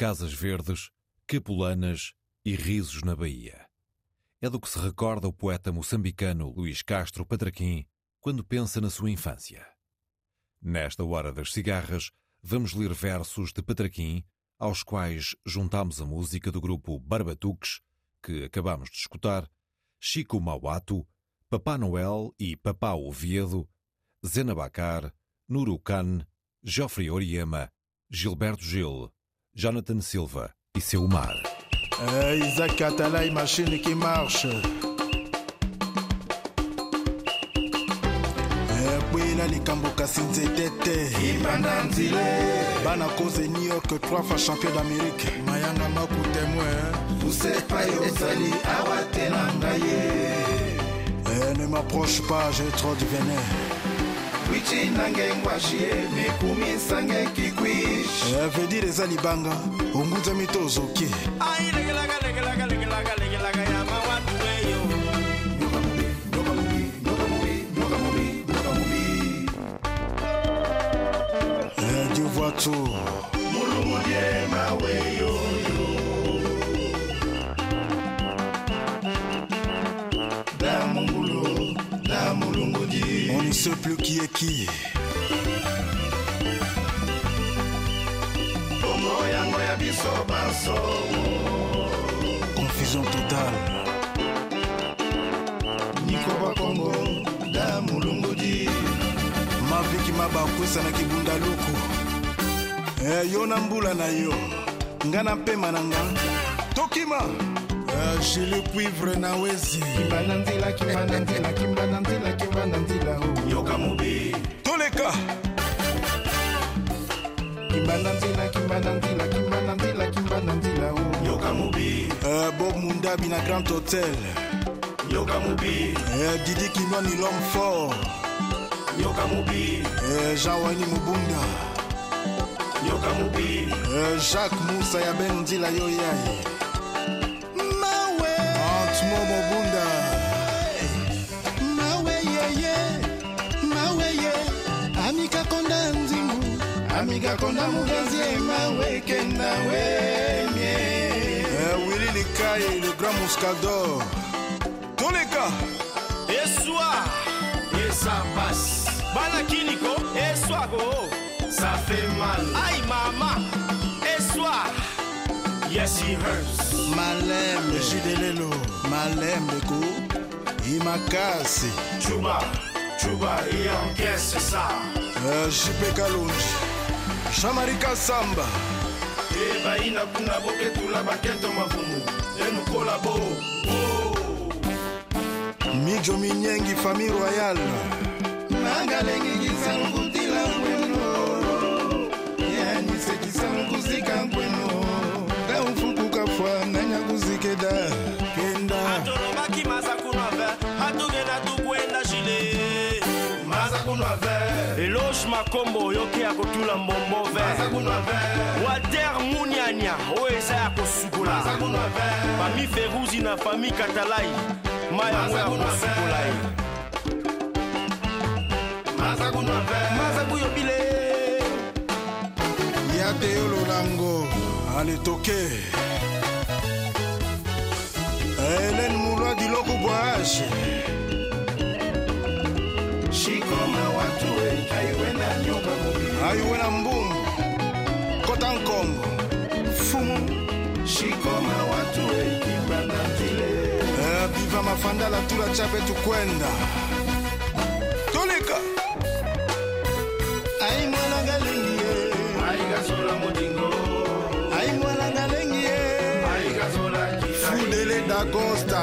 Casas verdes, capulanas e risos na Bahia. É do que se recorda o poeta moçambicano Luís Castro Patraquim quando pensa na sua infância. Nesta hora das cigarras, vamos ler versos de Patraquim, aos quais juntamos a música do grupo Barbatuques, que acabamos de escutar, Chico Mauato, Papá Noel e Papá Oviedo, Zena Bacar, Nurucan, Geoffrey Oriema, Gilberto Gil, Jonathan Silva e seu mar. É Isaac Atalay, machine que marche. É kwela likambo kasi nzetete ibanda nzile. Bana koze new york trois fois champion d'amérique. Mayanga maku témoin tosepa yo ozali awa te na ngai ye Eh, ne m'approche pas j'ai trop du venin kwichi nange ngwashie mikumisa libanga ongunza mitozo maweyo. Ya biso banso confusion totale nikoba kongo damulungudi maviki mabakwisanaki bundaluku eh, yo na mbula na yo. Nga na mpema na nga. Tokima eh, jili cuivre na wezi. Kimba na nzila kimba na nzila kimba na nzila kimba na nzila o. yoka mobi toleka kimba na nzila kimba na nzila kimba na nzila kimba na nzila o. yoka mobi eh, bob mundabi na grand hotel. Yoka mobi eh, didi kinwani l'homme fort. Yoka mobi eh, jean wani mubunda. Yoka mobi eh, jacques musa ya ben nzila yo yai konda mugenzi mawe kenda wemye eh, willi likai le grand muscador toleka. Eswa. Esa passe bana kiniko. Eswako ça fait mal. Ai mama eswa yes he hurts. Malembe. Jidelelo malembe ko. Imakasi. Chuba chuba il encaisse ça eh, jipe kalonji jean-marie kasamba. Ebaina kuna boketula baketo mavumu enukola bo mijo minyengi famille royale mangalengi kisangutila ngweno yanisekisanguzika ngweno makombo oyoki ya kotula mbombo maza ver kunwa ver walter muniania oyo eza ya kosukola. Kunwa ver fami feruzi na fami katalai ma yango ya kosukola. Ye maza kunwa ver maza buyobile ya te yo lolango aletoke helen mulwa diloko bwage mafandala tula chape tukwenda. Tulika ai mwana galingi ai gasola modingo. Ai mwana galingi ai gasola kila fudele da costa.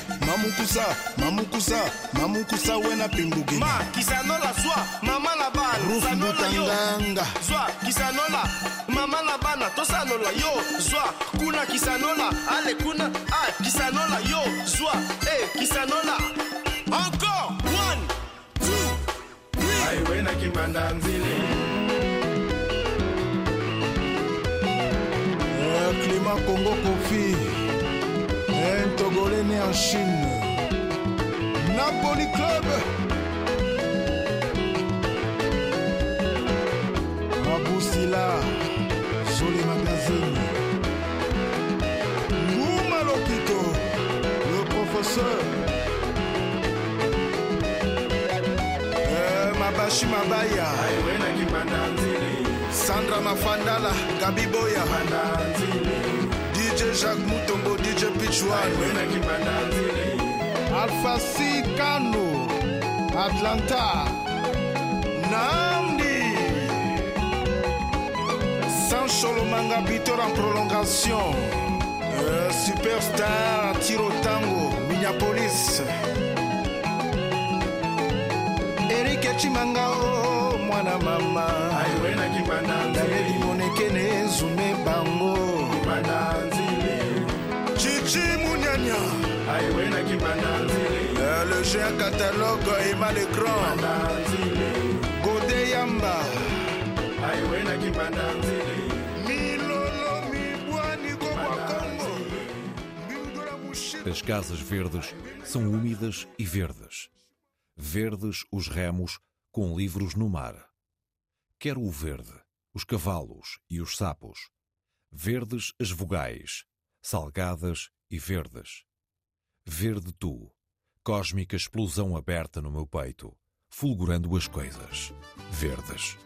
mamukusa mamukusa mamukusa wena pimbugina ma kisanola zwa mama na bana sanola yo. Zwa kisanola mama na bana tosanola yo. Zwa kuna kisanola ale kuna a kisanola yo. Zwa e kisanola. Encore one two three. Aiwe na kimbanda nzile Eh, climat congo kofi Eh, togolais né en chine Napoli Club. Mabusila Joli Magazine. Mouma Lokito Le professeur. Euh, Mabashi Mabaya. Sandra Mafandala Gabi Boya. DJ Jacques Moutombo DJ Pichouane Alpha C. Kano, Atlanta, Nandi, Saint-Cholomanga Bitor en prolongation, euh, Superstar Tirotango, Minneapolis, Eric Echimangao, oh, Mwana Mama, Daniel Monekene, Zume Bango, Chichi Munyanya, Aiwena Kibananzi. Le catalogue l'écran banda nzile Godé Yamba As casas verdes são úmidas e verdes. Verdes os remos com livros no mar. Quero o verde, os cavalos e os sapos. Verdes as vogais, salgadas e verdes. Verde tu, cósmica explosão aberta no meu peito, fulgurando as coisas. Verdes.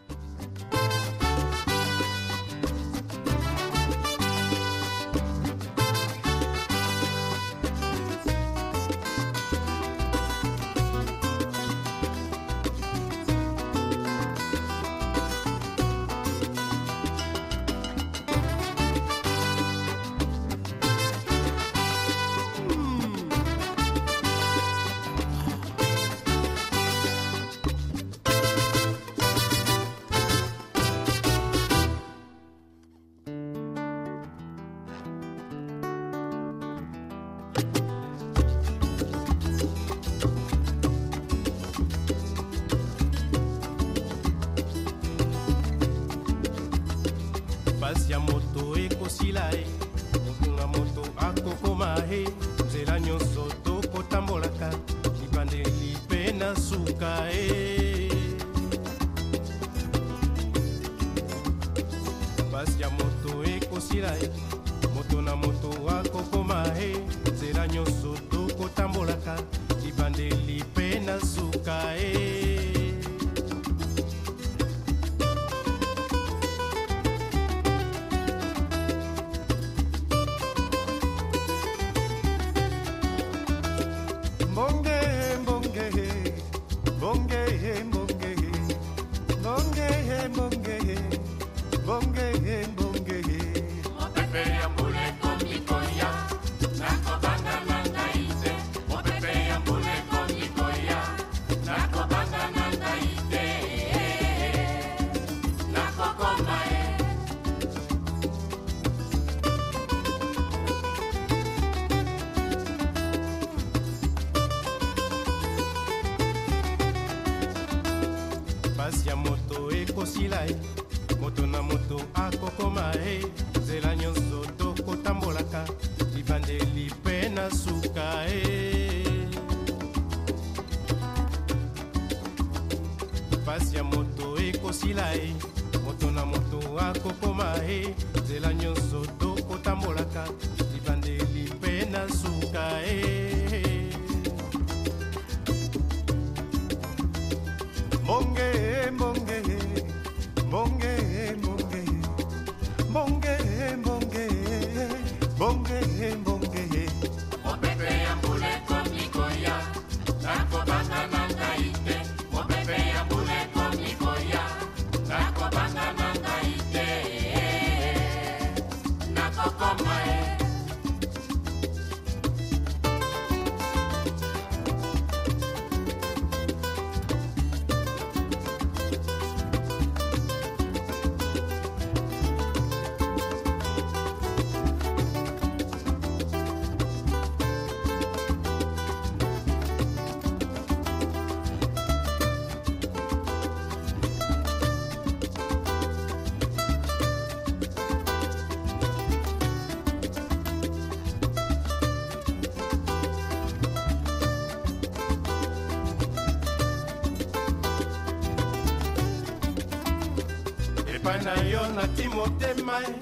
Motema e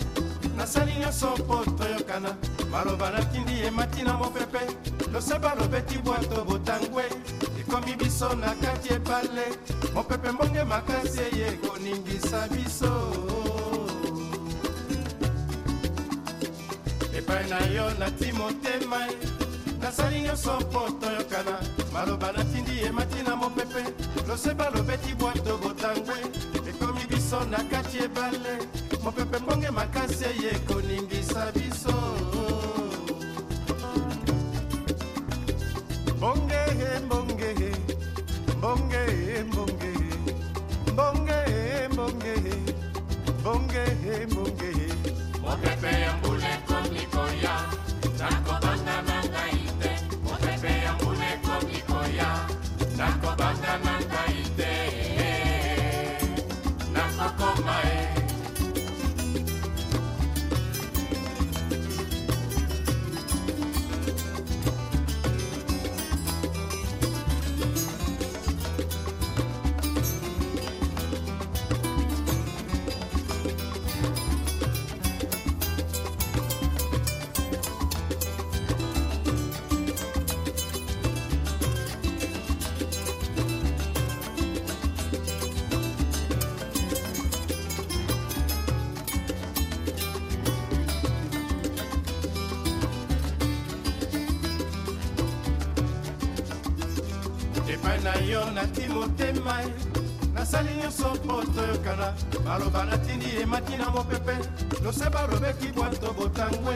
nasali nyonso mpo toyokana maloba natindi ye matina mopepe loseba lobeti bwato botangwe. Ekomi biso na kati ebale mopepe mbonge makasi eye koningisa biso. Epai na yo nati motema e nasali nyonso mpo toyokana maloba natindi ye matina mopepe loseba lobeti bwato botangwe. Ekomi biso na kati ebale se ye ko baloba natindi ye mati na mopepe. Loseba lobeki bwanto botangwe.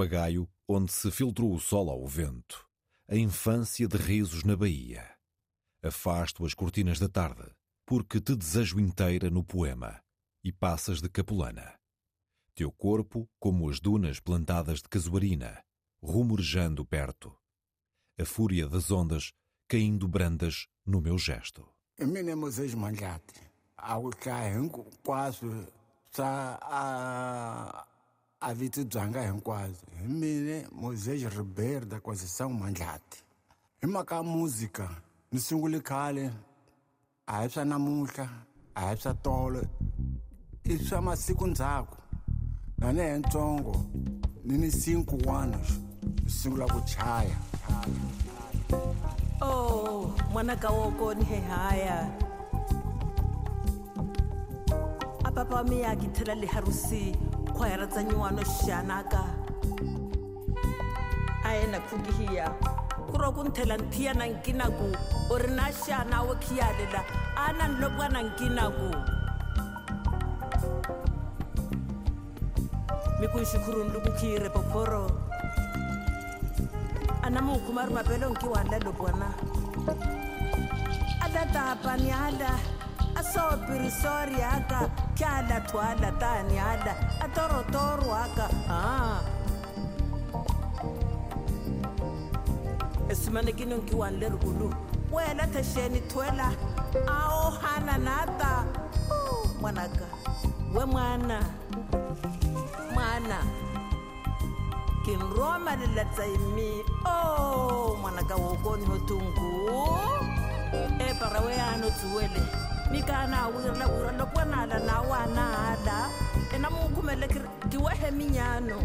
Papagaio onde se filtrou o sol ao vento. A infância de risos na Bahia. Afasto as cortinas da tarde, porque te desejo inteira no poema. E passas de capulana. Teu corpo, como as dunas plantadas de casuarina, rumorejando perto. A fúria das ondas caindo brandas no meu gesto. mina moses mandlati a ku hlaya hinkwaswo swa a a viti byanga hinkwaswo hi mine moses ribeiro da kwazisang mandlati. Hi mhaka ya muzika ni sungule khale a hi swa namuntlha a hi swa tolo i swa masiku ndzhaku. Na ni he ntsongo ni ni sinku wana ni sungula ku chaya. Oh, ngwanaka wa ko ni he haya. A papa me ya thela le khwaera tsa nyuwano xianaka a yena khukihiya ku ro ku nthela nthiya na nkinaku. U ri na xana wo khiyalela a na nlopwa na nkinaku. Mi ku xikhuruni luku khiyire pophoro a na mi wu khuma ri mapelonkiwanla lopwana asopirisooriaka kiala twala taniala atorotoroaka ah. esimanekinonkiwan lerikulu wena thexeni thwela ao hananata we n'wana n'wana o tsuwele mikana wirla wirla kwanala na wanala ena mukumele kiri minyano.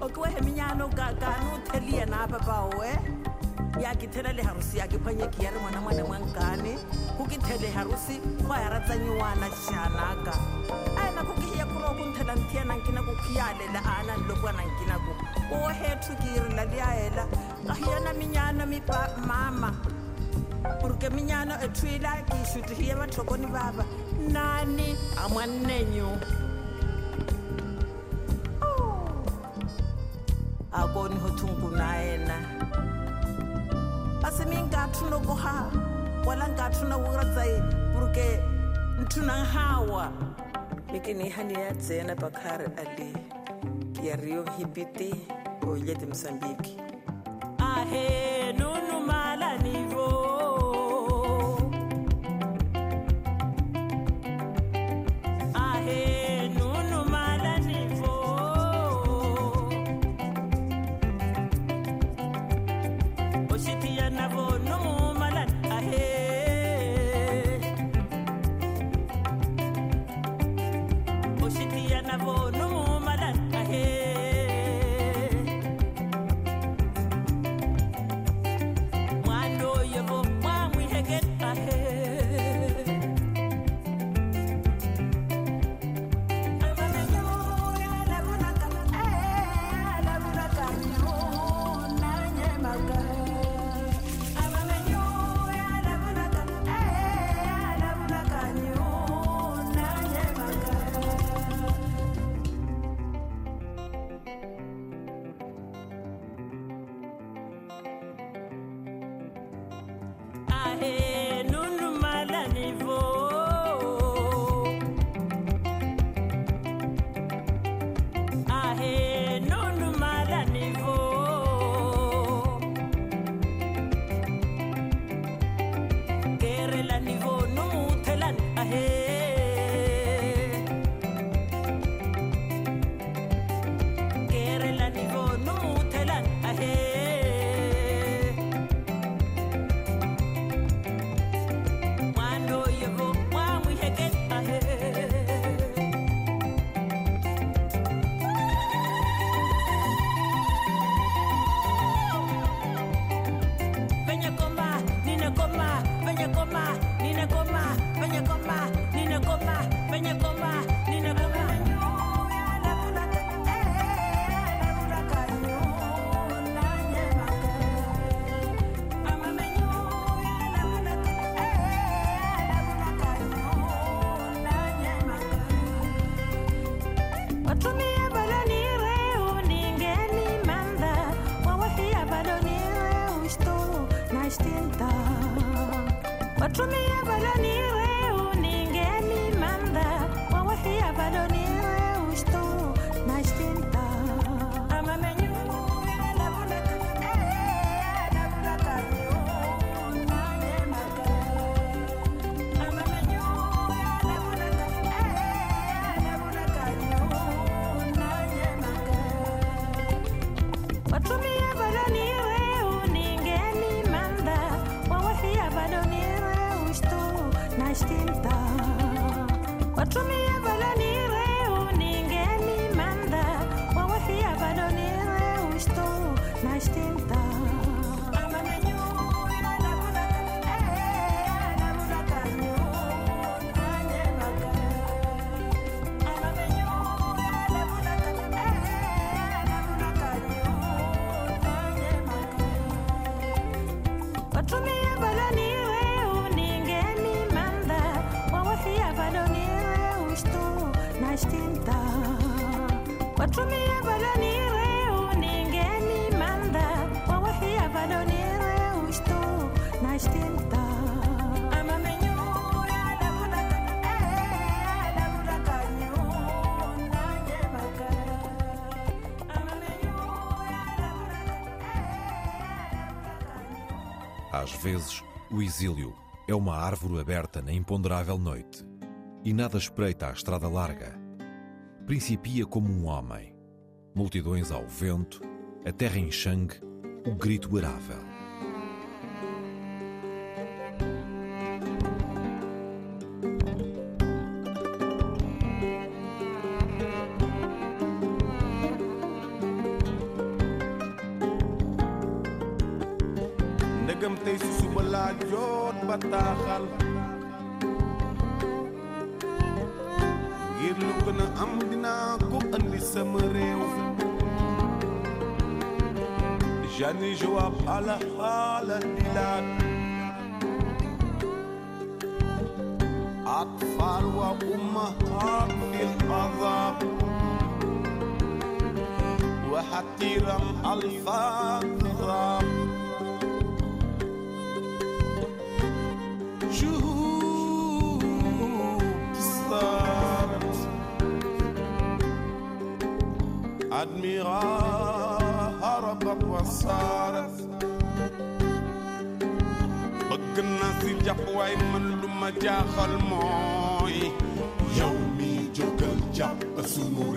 Okiwehe minyano kakanu utheliye na papawe yakithelele harusi yakiphwanyeki yari mwana mwana mwankani kukithele harusi khwayaratsanyiwana xixanaka aena kukihiya kuro kunthela nthiya nankinaku khiyalela ana nlokwa nankinaku ohethu kiirilaliyaela kahiyana minyano mipa mama. buruke minyano etwila ishutuhiye bathokoni baba nani amwanenyu oh. akoni hothunkunaena basimingathu nokuha wala ngathu nawuratsai porque nthunan hawa. Mikinihani ya tsena bakari ali ya rio hibiti oyilete Ahe no. Às vezes, o exílio é uma árvore aberta na imponderável noite e nada espreita a estrada larga. Principia como um homem, multidões ao vento, a terra em sangue, o grito arável. Allah. jaaxal mooy yow mi jógal jàpp sunu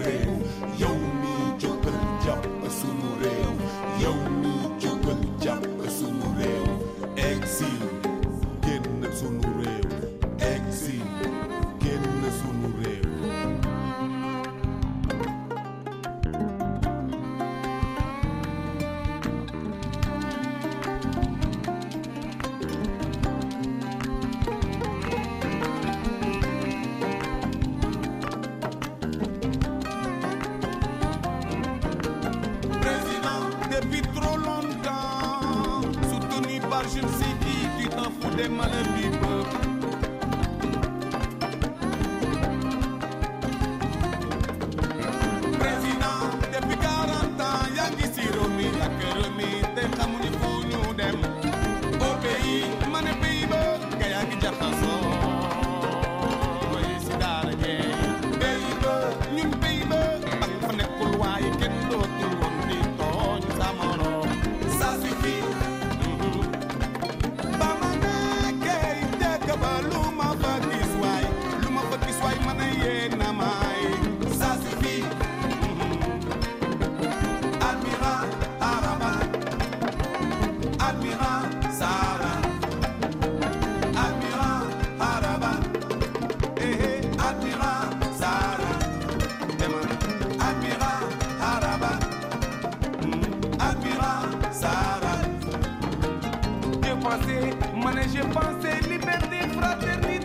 pensée, manager pensée, liberté, fraternité.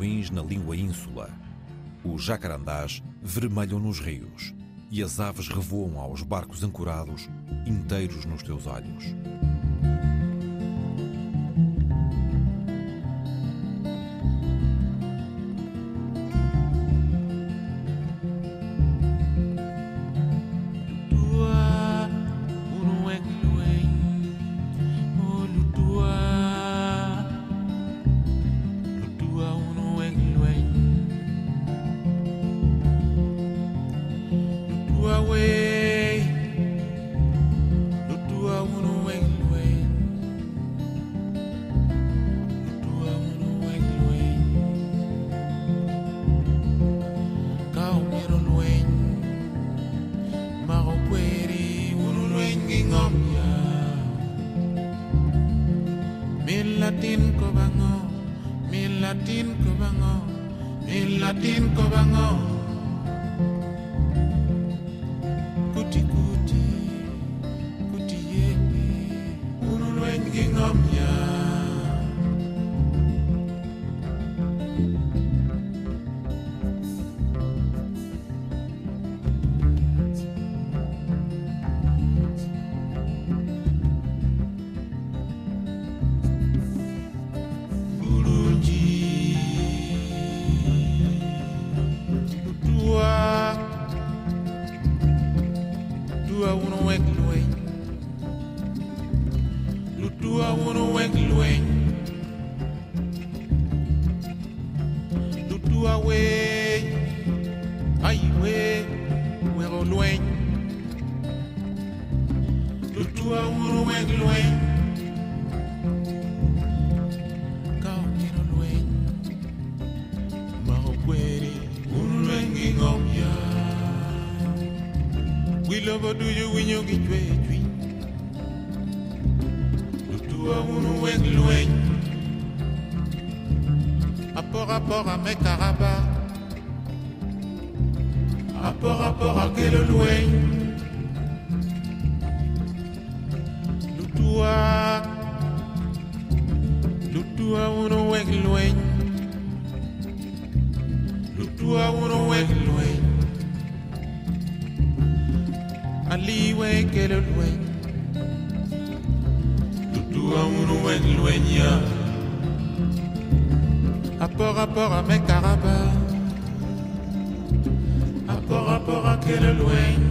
Amendoins na língua ínsula. Os jacarandás vermelham nos rios e as aves revoam aos barcos ancorados, inteiros nos teus olhos. latin ko bango, oh. in latin. kele lweny Dudu amun wen lwenya Apor apor a mek araba Apor apor a kele lweny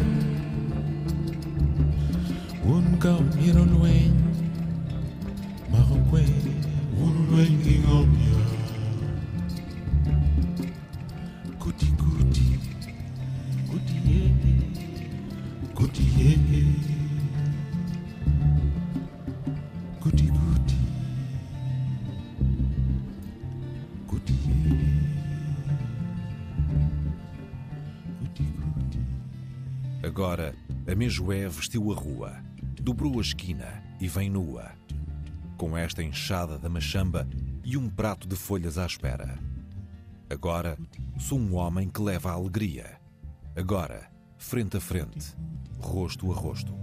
Un ka miro lweny Marokweri Ulu lweny ingom Agora, a Mejoé vestiu a rua, dobrou a esquina e vem nua, com esta enxada da machamba e um prato de folhas à espera. Agora, sou um homem que leva a alegria. Agora, frente a frente, rosto a rosto.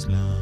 Islam.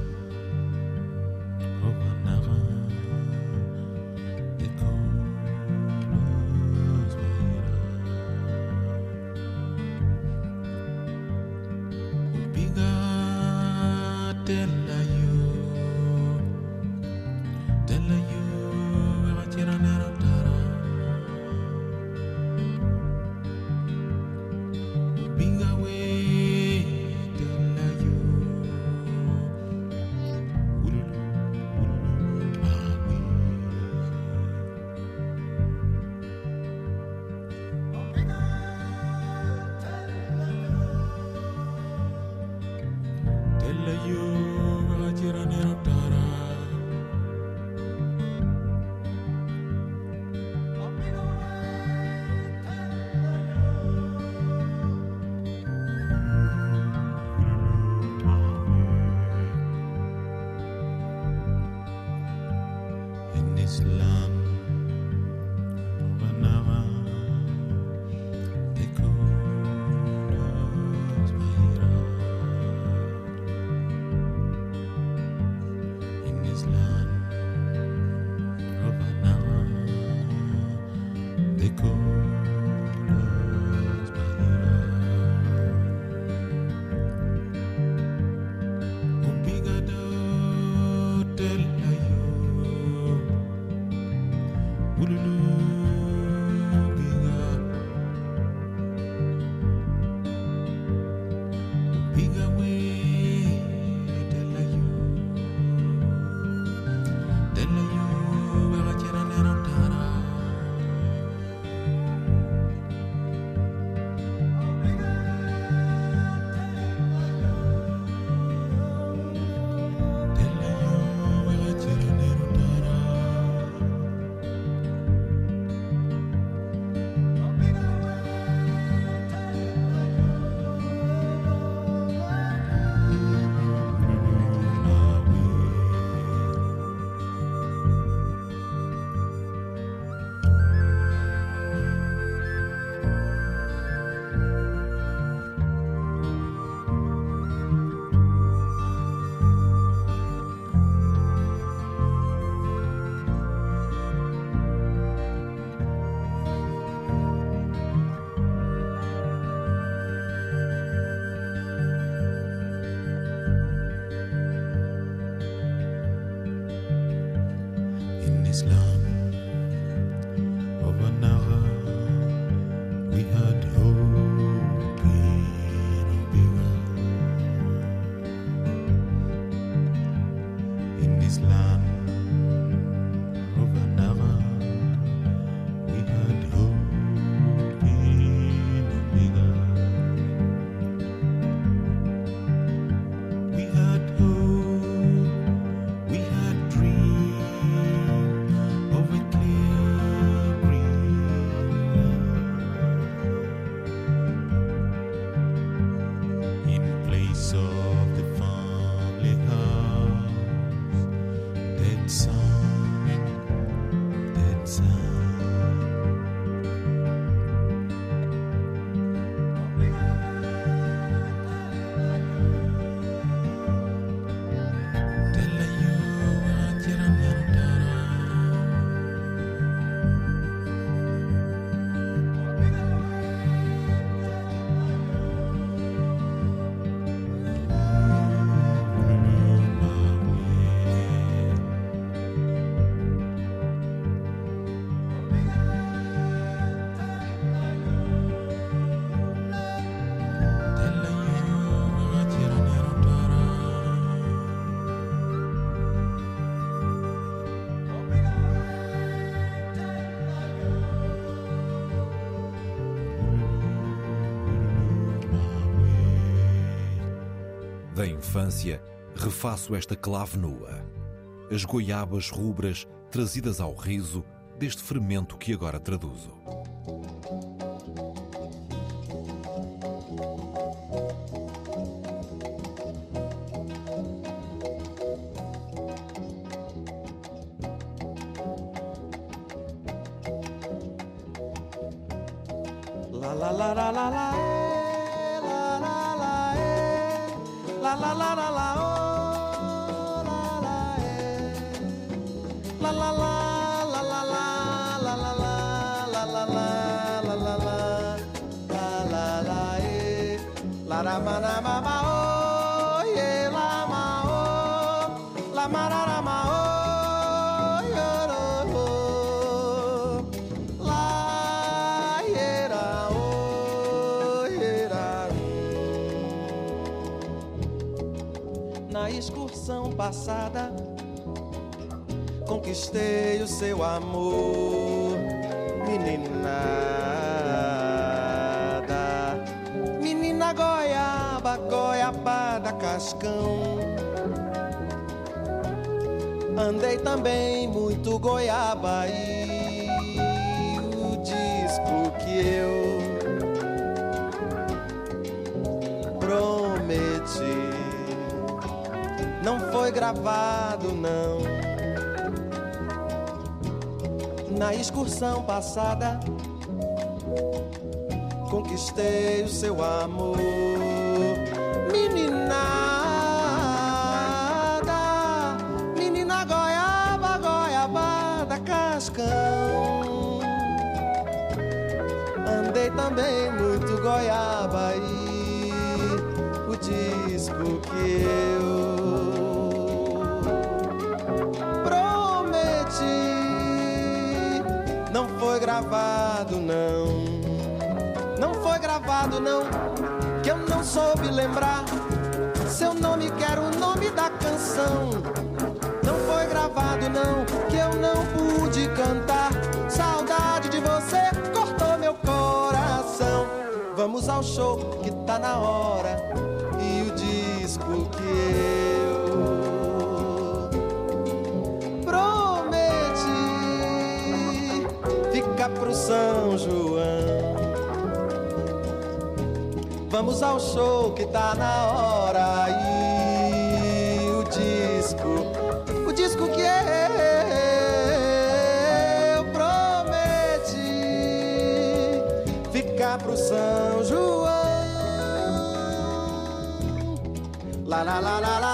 This land Da infância, refaço esta clave nua. As goiabas rubras trazidas ao riso deste fermento que agora traduzo. La la la la la la la la la la oh, la la eh, la la la conquistei o seu amor, meninada. Menina goiaba, goiabada, cascão. Andei também muito goiaba e o disco que eu prometi não foi gravado não. Na excursão passada. Conquistei o seu amor, meninada, menina goiaba, goiabada, cascão. Andei também muito goiaba Não foi gravado não, que eu não pude cantar. Saudade de você cortou meu coração. Vamos ao show que tá na hora e o disco que eu pro São João. Vamos ao show que tá na hora La la la la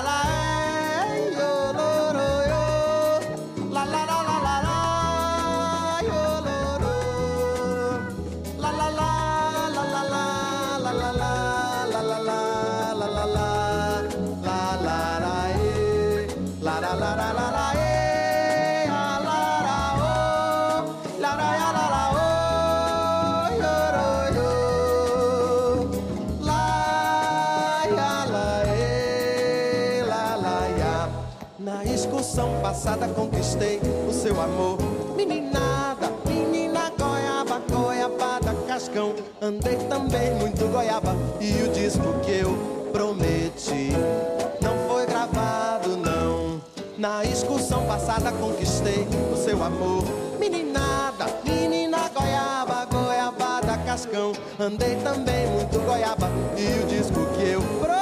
passada conquistei o seu amor. Meninada, menina goiaba, goiabada, cascão. Andei também muito goiaba e o disco que eu prometi não foi gravado não. Na excursão passada conquistei o seu amor. Meninada, menina goiaba, goiabada, cascão. Andei também muito goiaba e o disco que eu prometi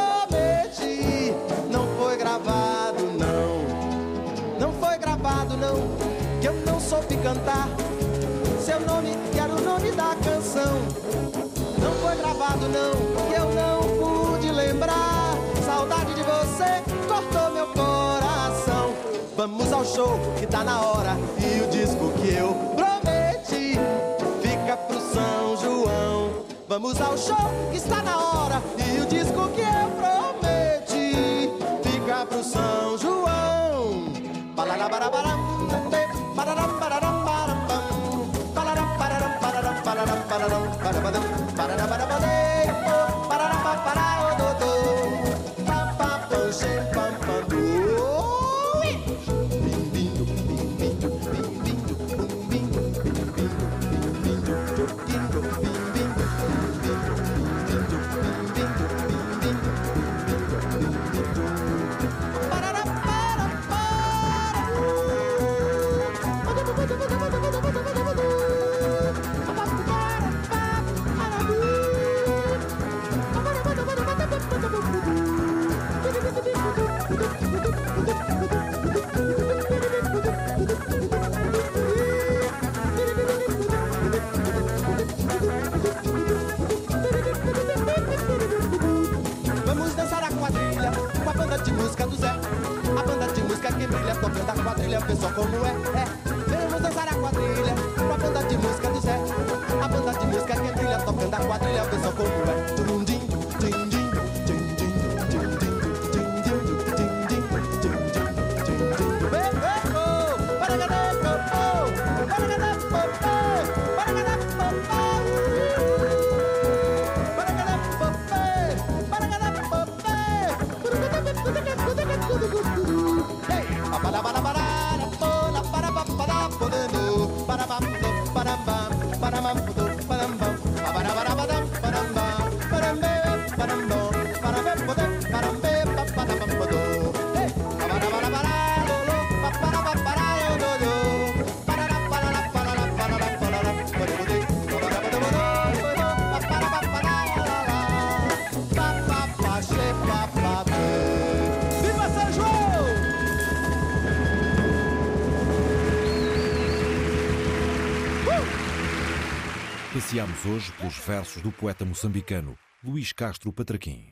não, que eu não pude lembrar. Saudade de você cortou meu coração. Vamos ao show que tá na hora e o disco que eu prometi fica pro São João. Vamos ao show que está na hora e o disco que eu prometi fica pro São João. Passeámos hoje pelos versos do poeta moçambicano Luís Castro Patraquim.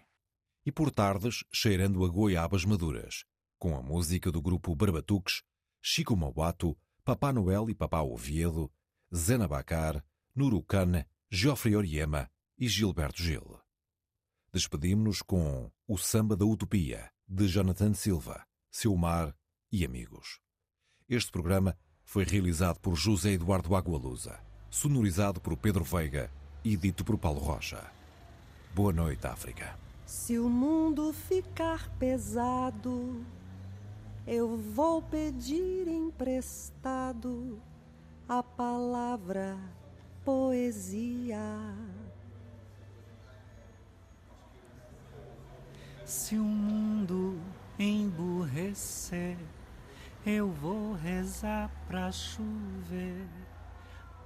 E por tardes, cheirando a goiabas maduras, com a música do grupo Barbatuques, Chico Mauato, Papá Noel e Papá Oviedo, Zena Bacar, Nurucana, Geoffrey Oriema e Gilberto Gil. Despedimos-nos com O Samba da Utopia, de Jonathan Silva, Seu Mar e Amigos. Este programa foi realizado por José Eduardo Agualusa, sonorizado por Pedro Veiga e dito por Paulo Rocha. Boa noite, África. Se o mundo ficar pesado, eu vou pedir emprestado a palavra poesia. Se o mundo emburrecer, eu vou rezar pra chover.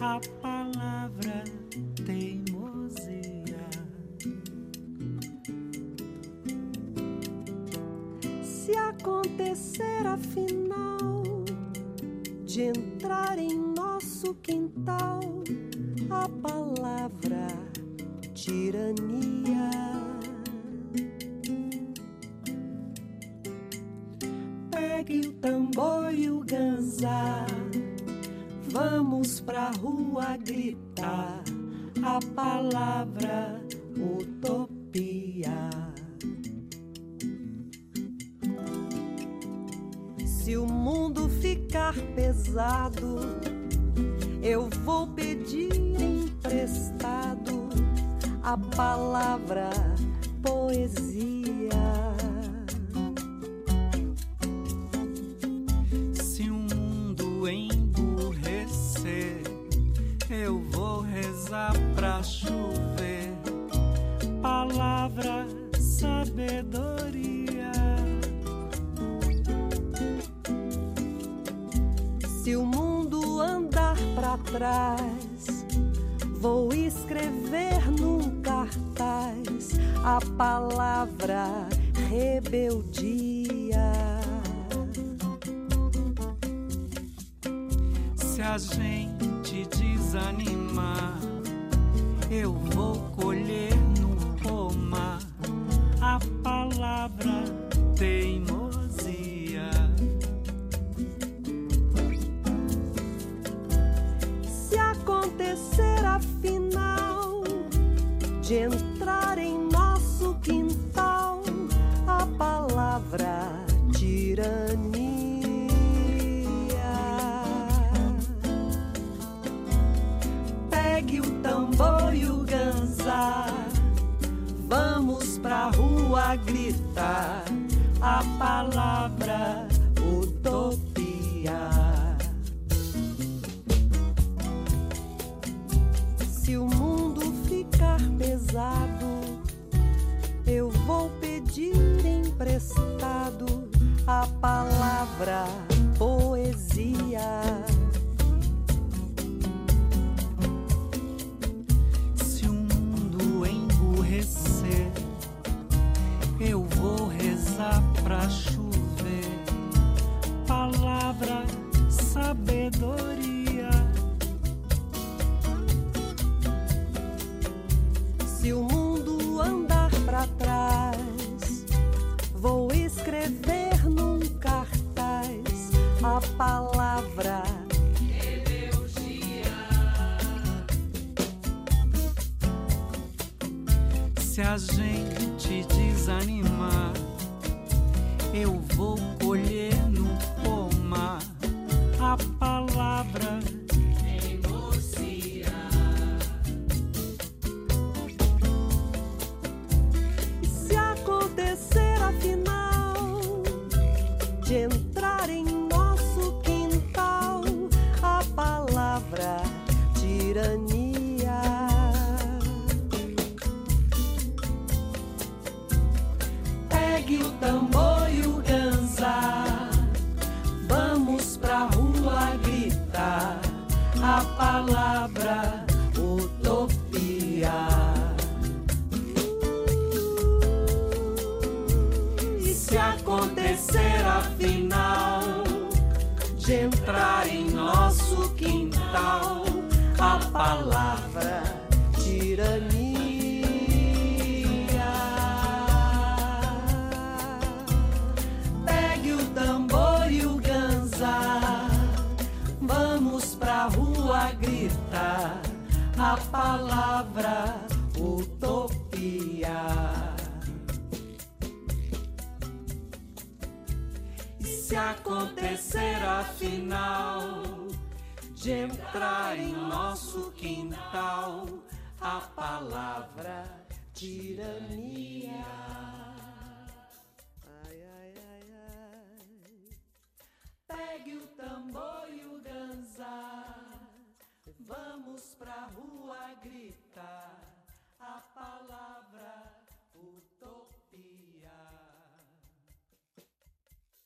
a palavra teimosia. Se acontecer afinal de entrar em nosso quintal a palavra tirania. Pegue o tambor e o ganzar Vamos pra rua gritar a palavra utopia. Se o mundo ficar pesado, eu vou pedir emprestado a palavra de entrar em nosso quintal a palavra tirania. Pegue o tambor e o ganzá, vamos pra rua gritar a palavra. palavra rua grita.